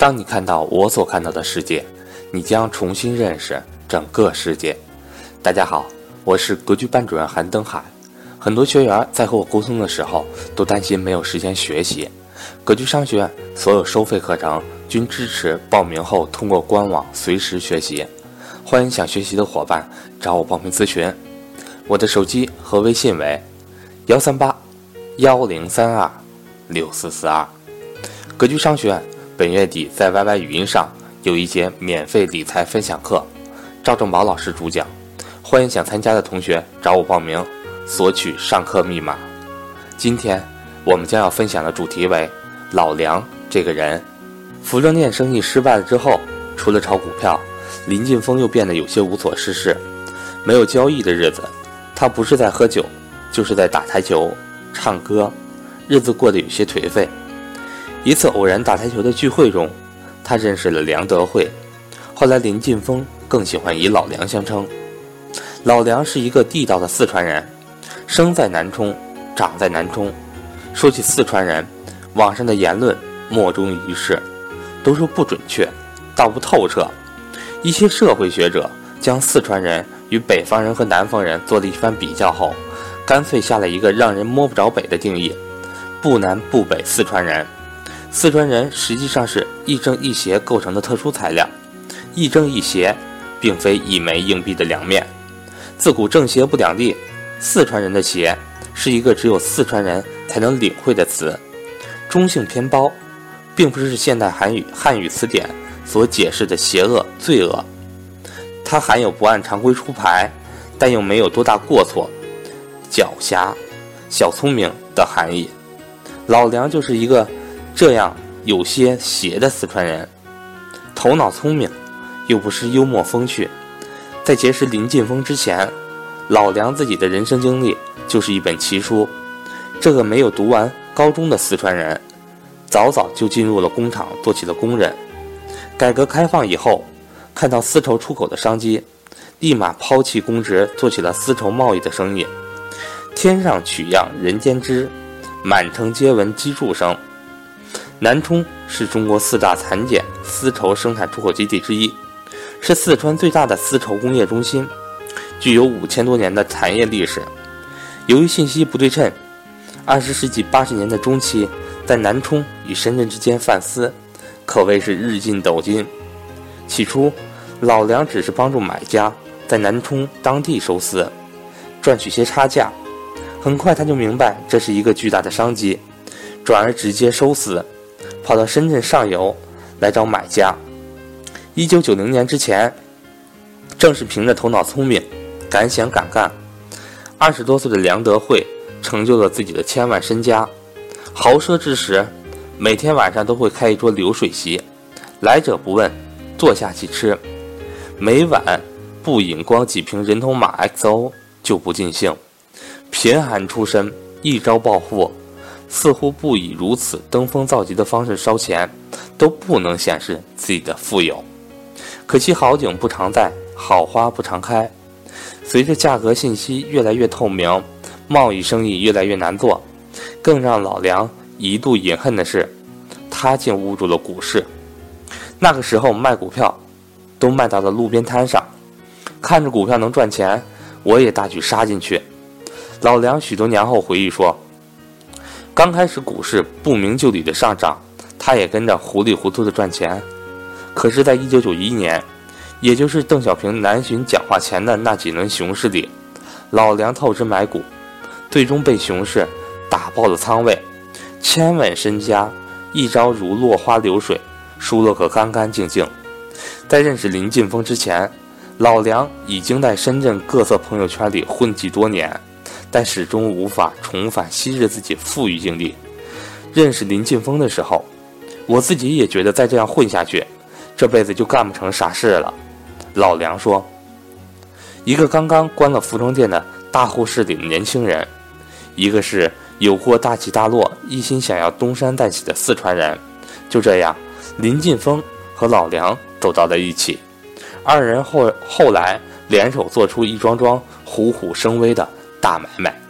当你看到我所看到的世界，你将重新认识整个世界。大家好，我是格局班主任韩登海。很多学员在和我沟通的时候，都担心没有时间学习。格局商学院所有收费课程均支持报名后通过官网随时学习。欢迎想学习的伙伴找我报名咨询。我的手机和微信为幺三八幺零三二六四四二。格局商学院。本月底在 YY 语音上有一节免费理财分享课，赵正宝老师主讲，欢迎想参加的同学找我报名，索取上课密码。今天我们将要分享的主题为老梁这个人。服装店生意失败了之后，除了炒股票，林劲峰又变得有些无所事事。没有交易的日子，他不是在喝酒，就是在打台球、唱歌，日子过得有些颓废。一次偶然打台球的聚会中，他认识了梁德惠。后来林劲峰更喜欢以老梁相称。老梁是一个地道的四川人，生在南充，长在南充。说起四川人，网上的言论莫衷一是，都说不准确，道不透彻。一些社会学者将四川人与北方人和南方人做了一番比较后，干脆下了一个让人摸不着北的定义：不南不北四川人。四川人实际上是一正一邪构成的特殊材料，一正一邪，并非一枚硬币的两面。自古正邪不两立，四川人的邪是一个只有四川人才能领会的词，中性偏褒，并不是现代汉语汉语词典所解释的邪恶罪恶，它含有不按常规出牌，但又没有多大过错，狡黠、小聪明的含义。老梁就是一个。这样有些邪的四川人，头脑聪明，又不失幽默风趣。在结识林劲峰之前，老梁自己的人生经历就是一本奇书。这个没有读完高中的四川人，早早就进入了工厂做起了工人。改革开放以后，看到丝绸出口的商机，立马抛弃公职，做起了丝绸贸易的生意。天上取样人间织，满城皆闻机杼声。南充是中国四大蚕茧丝绸生产出口基地之一，是四川最大的丝绸工业中心，具有五千多年的产业历史。由于信息不对称，二十世纪八十年代中期，在南充与深圳之间贩丝，可谓是日进斗金。起初，老梁只是帮助买家在南充当地收丝，赚取些差价。很快，他就明白这是一个巨大的商机，转而直接收丝。跑到深圳上游来找买家。一九九零年之前，正是凭着头脑聪明、敢想敢干，二十多岁的梁德惠成就了自己的千万身家。豪奢之时，每天晚上都会开一桌流水席，来者不问，坐下即吃。每晚不饮光几瓶人头马 XO 就不尽兴。贫寒出身，一朝暴富。似乎不以如此登峰造极的方式烧钱，都不能显示自己的富有。可惜好景不常在，好花不常开。随着价格信息越来越透明，贸易生意越来越难做。更让老梁一度隐恨的是，他竟误入了股市。那个时候卖股票，都卖到了路边摊上，看着股票能赚钱，我也大举杀进去。老梁许多年后回忆说。刚开始股市不明就里的上涨，他也跟着糊里糊涂的赚钱。可是，在一九九一年，也就是邓小平南巡讲话前的那几轮熊市里，老梁透支买股，最终被熊市打爆了仓位，千万身家一朝如落花流水，输了个干干净净。在认识林劲峰之前，老梁已经在深圳各色朋友圈里混迹多年。但始终无法重返昔日自己富裕经历。认识林劲峰的时候，我自己也觉得再这样混下去，这辈子就干不成啥事了。老梁说：“一个刚刚关了服装店的大户势力的年轻人，一个是有过大起大落、一心想要东山再起的四川人，就这样，林劲峰和老梁走到了一起。二人后后来联手做出一桩桩虎虎生威的。”大买卖。